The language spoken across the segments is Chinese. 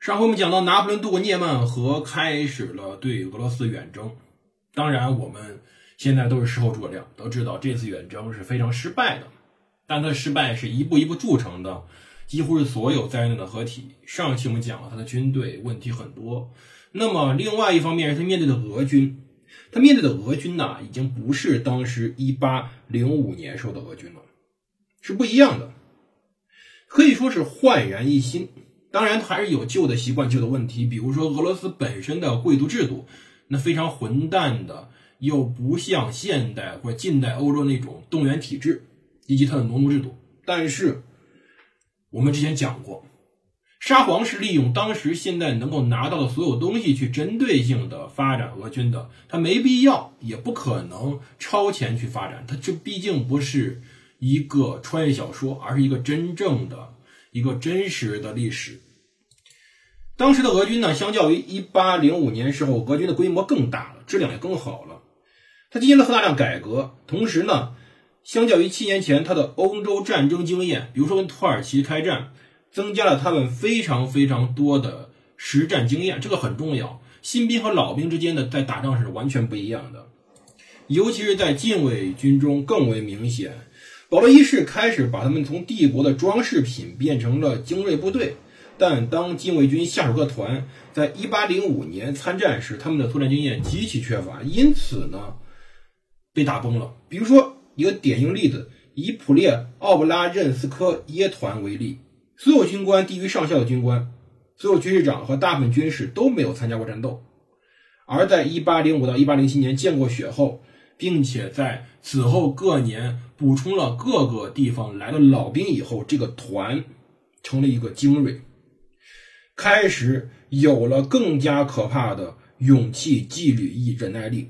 上回我们讲到，拿破仑渡过涅曼河，开始了对俄罗斯远征。当然，我们。现在都是事后诸葛亮，都知道这次远征是非常失败的，但他的失败是一步一步铸成的，几乎是所有灾难的合体。上期我们讲了他的军队问题很多，那么另外一方面是他面对的俄军，他面对的俄军呢，已经不是当时一八零五年时候的俄军了，是不一样的，可以说是焕然一新。当然还是有旧的习惯、旧的问题，比如说俄罗斯本身的贵族制度，那非常混蛋的。又不像现代或者近代欧洲那种动员体制，以及它的农奴制度。但是，我们之前讲过，沙皇是利用当时现在能够拿到的所有东西去针对性的发展俄军的，他没必要，也不可能超前去发展。他这毕竟不是一个穿越小说，而是一个真正的一个真实的历史。当时的俄军呢，相较于一八零五年时候，俄军的规模更大了，质量也更好了。他进行了大量改革，同时呢，相较于七年前他的欧洲战争经验，比如说跟土耳其开战，增加了他们非常非常多的实战经验，这个很重要。新兵和老兵之间的在打仗是完全不一样的，尤其是在禁卫军中更为明显。保罗一世开始把他们从帝国的装饰品变成了精锐部队，但当禁卫军下属各团在一八零五年参战时，他们的作战经验极其缺乏，因此呢。被打崩了。比如说，一个典型例子，以普列奥布拉任斯科耶团为例，所有军官低于上校的军官，所有军事长和大部分军士都没有参加过战斗。而在1805到1807年见过血后，并且在此后各年补充了各个地方来的老兵以后，这个团成了一个精锐，开始有了更加可怕的勇气、纪律与忍耐力。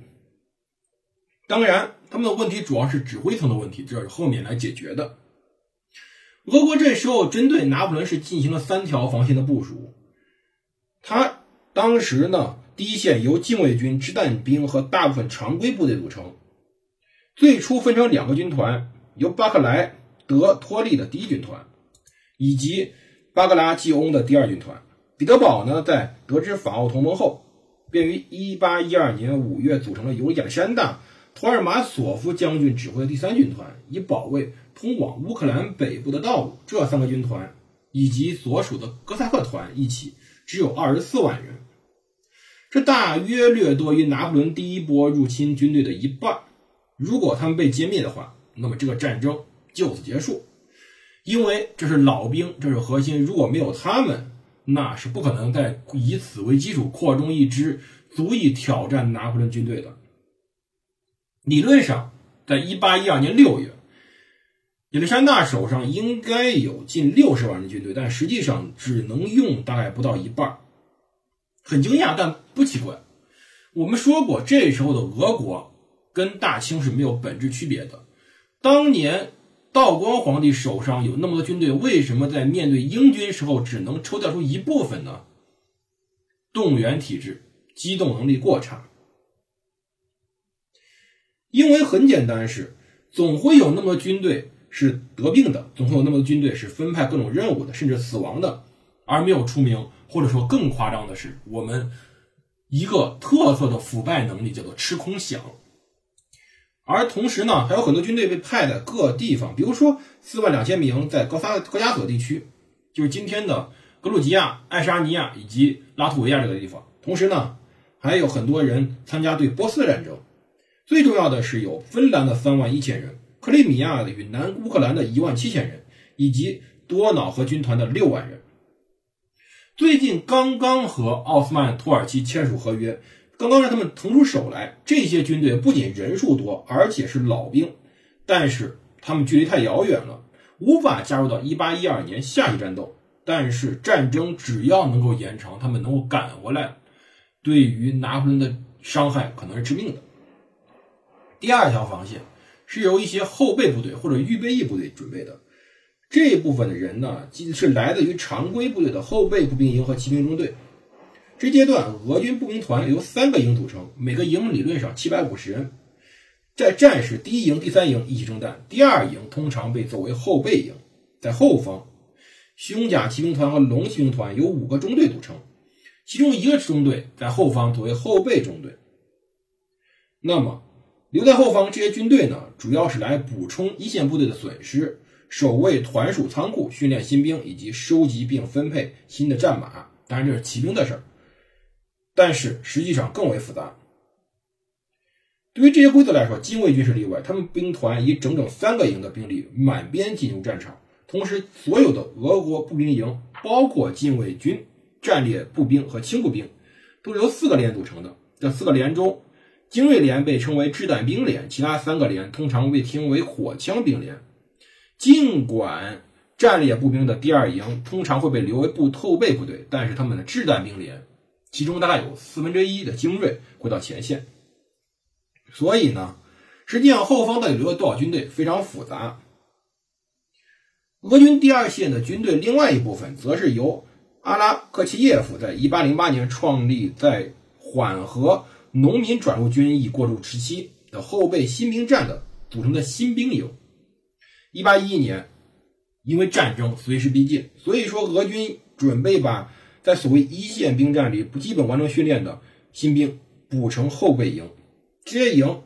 当然，他们的问题主要是指挥层的问题，这是后面来解决的。俄国这时候针对拿破仑是进行了三条防线的部署。他当时呢，第一线由禁卫军、掷弹兵和大部分常规部队组成。最初分成两个军团，由巴克莱德托利的第一军团，以及巴格拉季翁的第二军团。彼得堡呢，在得知法奥同盟后，便于1812年5月组成了由亚历山大。图尔马索夫将军指挥的第三军团，以保卫通往乌克兰北部的道路。这三个军团以及所属的哥萨克团一起，只有二十四万人。这大约略多于拿破仑第一波入侵军队的一半。如果他们被歼灭的话，那么这个战争就此结束。因为这是老兵，这是核心。如果没有他们，那是不可能再以此为基础扩充一支足以挑战拿破仑军队的。理论上，在一八一二年六月，亚历山大手上应该有近六十万人军队，但实际上只能用大概不到一半。很惊讶，但不奇怪。我们说过，这时候的俄国跟大清是没有本质区别的。当年道光皇帝手上有那么多军队，为什么在面对英军时候只能抽调出一部分呢？动员体制，机动能力过差。因为很简单，是总会有那么多军队是得病的，总会有那么多军队是分派各种任务的，甚至死亡的，而没有出名。或者说更夸张的是，我们一个特色的腐败能力叫做吃空饷。而同时呢，还有很多军队被派在各地方，比如说四万两千名在高萨高加索地区，就是今天的格鲁吉亚、爱沙尼亚以及拉脱维亚这个地方。同时呢，还有很多人参加对波斯的战争。最重要的是有芬兰的三万一千人，克里米亚的与南乌克兰的一万七千人，以及多瑙河军团的六万人。最近刚刚和奥斯曼土耳其签署合约，刚刚让他们腾出手来。这些军队不仅人数多，而且是老兵，但是他们距离太遥远了，无法加入到一八一二年夏季战斗。但是战争只要能够延长，他们能够赶回来，对于拿破仑的伤害可能是致命的。第二条防线是由一些后备部队或者预备役部队准备的，这部分的人呢，是来自于常规部队的后备步兵营和骑兵中队。这阶段，俄军步兵团由三个营组成，每个营理论上七百五十人。在战时，第一营、第三营一起征战，第二营通常被作为后备营，在后方。胸甲骑兵团和龙骑兵团由五个中队组成，其中一个中队在后方作为后备中队。那么，留在后方这些军队呢，主要是来补充一线部队的损失，守卫团属仓库，训练新兵，以及收集并分配新的战马。当然，这是骑兵的事儿。但是实际上更为复杂。对于这些规则来说，禁卫军是例外，他们兵团以整整三个营的兵力满编进入战场。同时，所有的俄国步兵营，包括禁卫军、战列步兵和轻步兵，都是由四个连组成的。这四个连中，精锐连被称为掷弹兵连，其他三个连通常被听为火枪兵连。尽管战列步兵的第二营通常会被留为部后备部队，但是他们的掷弹兵连，其中大概有四分之一的精锐会到前线。所以呢，实际上后方到底留了多少军队非常复杂。俄军第二线的军队，另外一部分则是由阿拉克齐耶夫在1808年创立，在缓和农民转入军役过渡时期的后备新兵站的组成的新兵营。1811年，因为战争随时逼近，所以说俄军准备把在所谓一线兵站里不基本完成训练的新兵补成后备营。这些营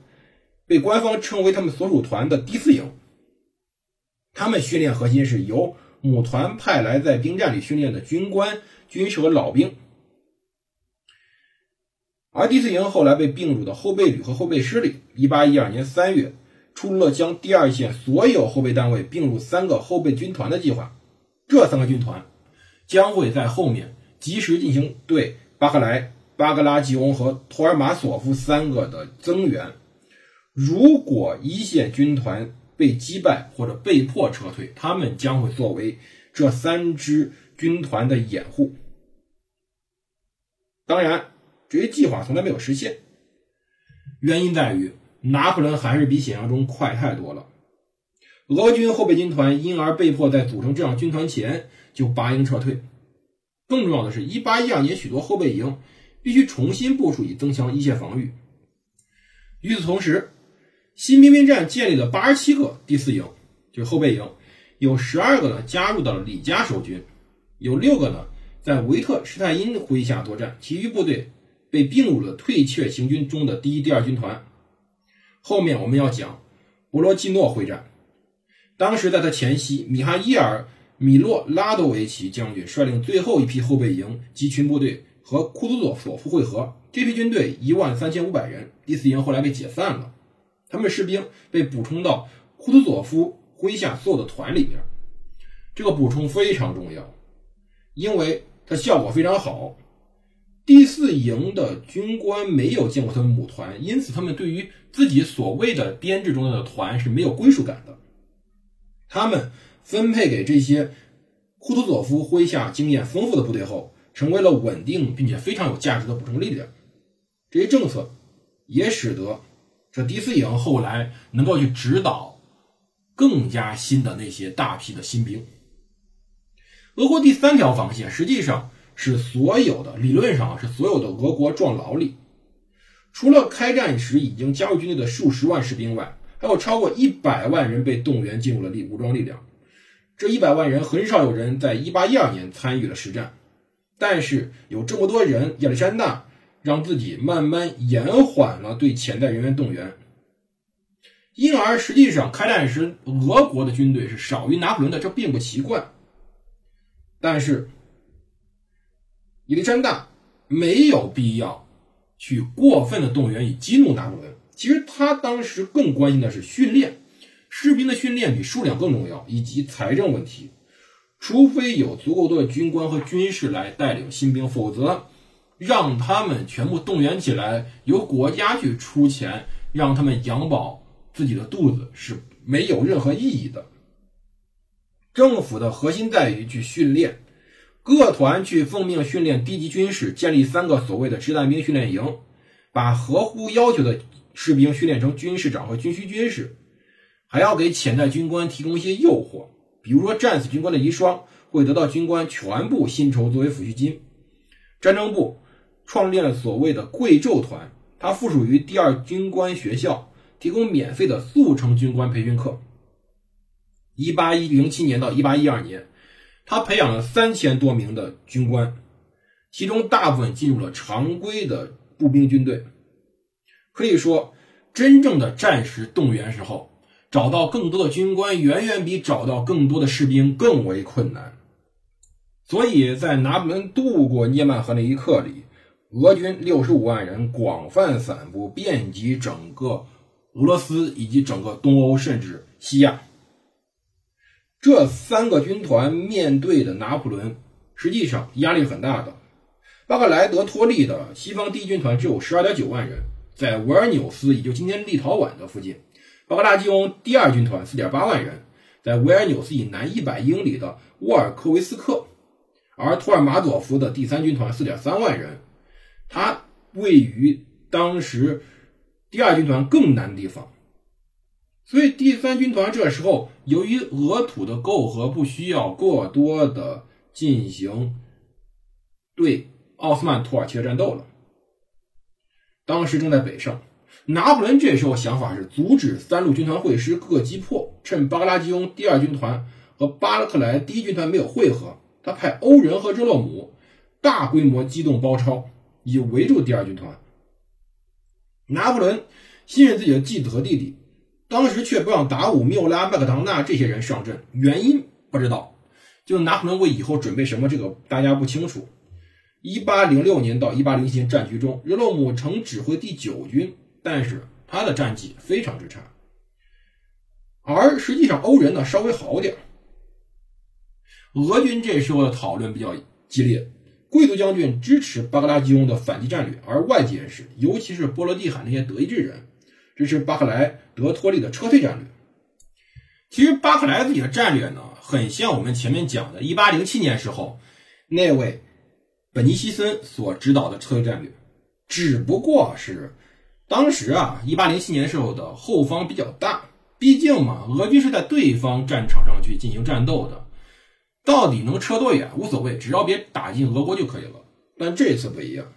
被官方称为他们所属团的第四营。他们训练核心是由母团派来在兵站里训练的军官、军士和老兵，而第四营后来被并入的后备旅和后备师里。一八一二年三月，出了将第二线所有后备单位并入三个后备军团的计划。这三个军团将会在后面及时进行对巴克莱、巴格拉吉翁和托尔马索夫三个的增援。如果一线军团，被击败或者被迫撤退，他们将会作为这三支军团的掩护。当然，这些计划从来没有实现，原因在于拿破仑还是比想象中快太多了。俄军后备军团因而被迫在组成这样军团前就拔营撤退。更重要的是，一八一二年许多后备营必须重新部署以增强一线防御。与此同时，新兵兵站建立了八十七个第四营，就是后备营，有十二个呢加入到了李家守军，有六个呢在维特施泰因麾下作战，其余部队被并入了退却行军中的第一、第二军团。后面我们要讲博罗季诺会战，当时在他前夕，米哈伊尔·米洛拉多维奇将军率领最后一批后备营集群部队和库图佐索夫会合，这批军队一万三千五百人，第四营后来被解散了。他们士兵被补充到库图佐夫麾下所有的团里边，这个补充非常重要，因为它效果非常好。第四营的军官没有见过他们母团，因此他们对于自己所谓的编制中的团是没有归属感的。他们分配给这些库图佐夫麾下经验丰富的部队后，成为了稳定并且非常有价值的补充力量。这些政策也使得。这第四营后来能够去指导更加新的那些大批的新兵。俄国第三条防线实际上是所有的理论上是所有的俄国壮劳力，除了开战时已经加入军队的数十万士兵外，还有超过一百万人被动员进入了力武装力量。这一百万人很少有人在一八一二年参与了实战，但是有这么多人，亚历山大。让自己慢慢延缓了对潜在人员动员，因而实际上开战时俄国的军队是少于拿破仑的，这并不奇怪。但是亚历山大没有必要去过分的动员以激怒拿破仑。其实他当时更关心的是训练，士兵的训练比数量更重要，以及财政问题。除非有足够多的军官和军士来带领新兵，否则。让他们全部动员起来，由国家去出钱，让他们养饱自己的肚子是没有任何意义的。政府的核心在于去训练，各团去奉命训练低级军士，建立三个所谓的掷弹兵训练营，把合乎要求的士兵训练成军士长和军需军士，还要给潜在军官提供一些诱惑，比如说战死军官的遗孀会得到军官全部薪酬作为抚恤金。战争部创建了所谓的贵胄团，它附属于第二军官学校，提供免费的速成军官培训课。一八一零七年到一八一二年，他培养了三千多名的军官，其中大部分进入了常规的步兵军队。可以说，真正的战时动员时候，找到更多的军官，远远比找到更多的士兵更为困难。所以在拿破仑渡过涅曼河那一刻里，俄军六十五万人广泛散布，遍及整个俄罗斯以及整个东欧，甚至西亚。这三个军团面对的拿破仑，实际上压力很大的。巴克莱德托利的西方第一军团只有十二点九万人，在维尔纽斯，也就今天立陶宛的附近；巴格拉基翁第二军团四点八万人，在维尔纽斯以南一百英里的沃尔科维斯克；而托尔马佐夫的第三军团四点三万人，它位于当时第二军团更南的地方。所以第三军团这时候由于俄土的媾和，不需要过多的进行对奥斯曼土耳其的战斗了。当时正在北上，拿破仑这时候想法是阻止三路军团会师各击破，趁巴格拉吉翁第二军团和巴勒克莱第一军团没有汇合，他派欧仁和热洛姆大规模机动包抄，以围住第二军团。拿破仑信任自己的继子和弟弟。当时却不让达武、缪拉、麦克唐纳这些人上阵，原因不知道。就拿破仑为以后准备什么，这个大家不清楚。一八零六年到一八零七年战局中，热洛姆曾指挥第九军，但是他的战绩非常之差。而实际上，欧人呢稍微好点俄军这时候的讨论比较激烈，贵族将军支持巴格拉基翁的反击战略，而外界人士，尤其是波罗的海那些德意志人。支持巴克莱德托利的撤退战略。其实巴克莱自己的战略呢，很像我们前面讲的1807年时候那位本尼西森所指导的撤退战略，只不过是当时啊1807年时候的后方比较大，毕竟嘛，俄军是在对方战场上去进行战斗的，到底能撤多远无所谓，只要别打进俄国就可以了。但这次不一样。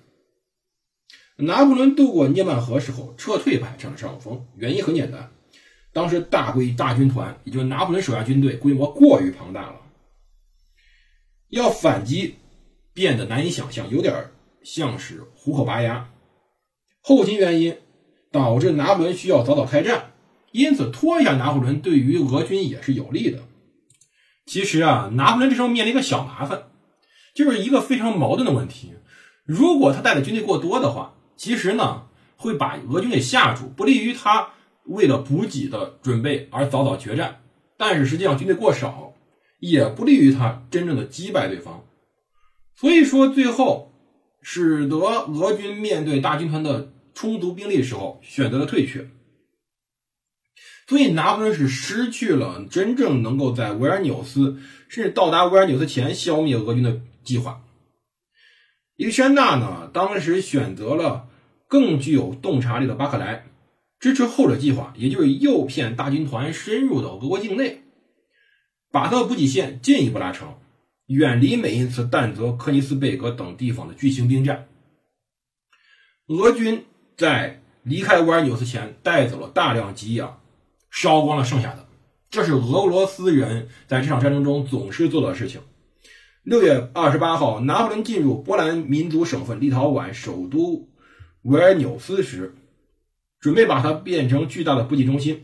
拿破仑渡过涅曼河时候，撤退派占了上风。原因很简单，当时大规大军团，也就是拿破仑手下军队规模过于庞大了，要反击变得难以想象，有点像是虎口拔牙。后勤原因导致拿破仑需要早早开战，因此拖一下拿破仑对于俄军也是有利的。其实啊，拿破仑这时候面临一个小麻烦，就是一个非常矛盾的问题：如果他带的军队过多的话。其实呢，会把俄军给吓住，不利于他为了补给的准备而早早决战。但是实际上军队过少，也不利于他真正的击败对方。所以说，最后使得俄军面对大军团的充足兵力的时候，选择了退却。所以拿破仑是失去了真正能够在维尔纽斯甚至到达维尔纽斯前消灭俄军的计划。伊丽珊娜呢，当时选择了更具有洞察力的巴克莱，支持后者计划，也就是诱骗大军团深入到俄国境内，把他的补给线进一步拉长，远离美因茨但泽、科尼斯贝格等地方的巨型兵站。俄军在离开维尔纽斯前带走了大量给养，烧光了剩下的，这是俄罗斯人在这场战争中总是做的事情。六月二十八号，拿破仑进入波兰民族省份立陶宛首都维尔纽斯时，准备把它变成巨大的补给中心。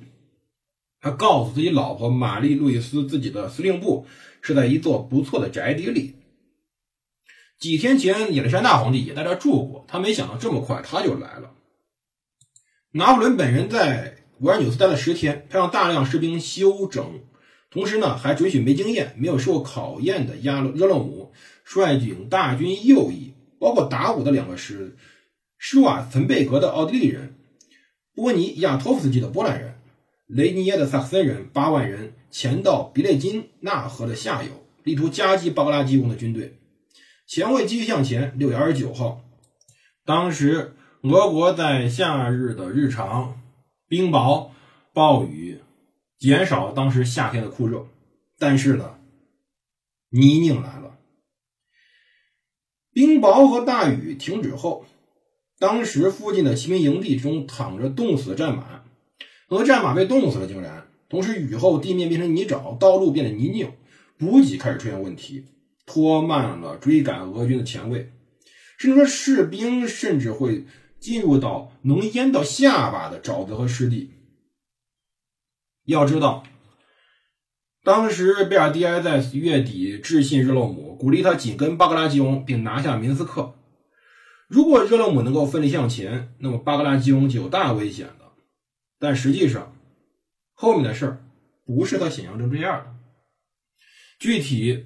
他告诉自己老婆玛丽路易斯，自己的司令部是在一座不错的宅邸里。几天前，亚历山大皇帝也在这住过，他没想到这么快他就来了。拿破仑本人在维尔纽斯待了十天，他让大量士兵休整。同时呢，还准许没经验、没有受考验的亚热洛姆率领大军右翼，包括达武的两个师、施瓦岑贝格的奥地利人、波尼亚托夫斯基的波兰人、雷尼耶的萨克森人八万人前到比列金纳河的下游，力图夹击巴格拉基翁的军队。前卫继续向前。六月二十九号，当时俄国在夏日的日常冰雹、暴雨减少当时夏天的酷热，但是呢，泥泞来了。冰雹和大雨停止后，当时附近的骑兵营地中躺着冻死的战马，很多战马被冻死了，竟然。同时，雨后地面变成泥沼，道路变得泥泞，补给开始出现问题，拖慢了追赶俄军的前卫，甚至说士兵甚至会进入到能淹到下巴的沼泽和湿地。要知道。当时，贝尔蒂埃在月底致信热洛姆，鼓励他紧跟巴格拉吉翁，并拿下明斯克。如果热洛姆能够奋力向前，那么巴格拉吉翁就有大危险的。但实际上，后面的事儿不是他想象中这样的。具体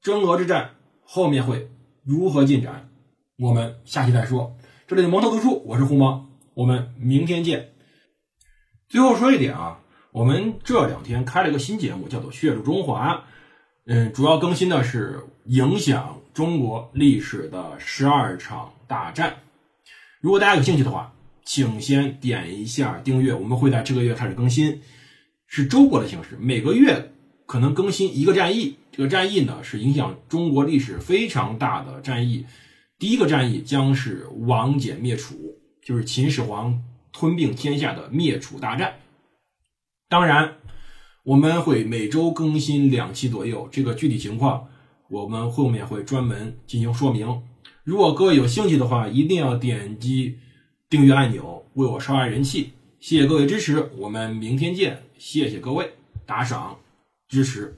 征俄之战后面会如何进展，我们下期再说。这里是蒙头读书，我是胡蒙，我们明天见。最后说一点啊。我们这两天开了一个新节目，叫做《血入中华》，嗯，主要更新的是影响中国历史的十二场大战。如果大家有兴趣的话，请先点一下订阅。我们会在这个月开始更新，是周播的形式，每个月可能更新一个战役。这个战役呢，是影响中国历史非常大的战役。第一个战役将是王翦灭楚，就是秦始皇吞并天下的灭楚大战。当然，我们会每周更新两期左右，这个具体情况我们后面会专门进行说明。如果各位有兴趣的话，一定要点击订阅按钮，为我刷人气。谢谢各位支持，我们明天见。谢谢各位打赏支持。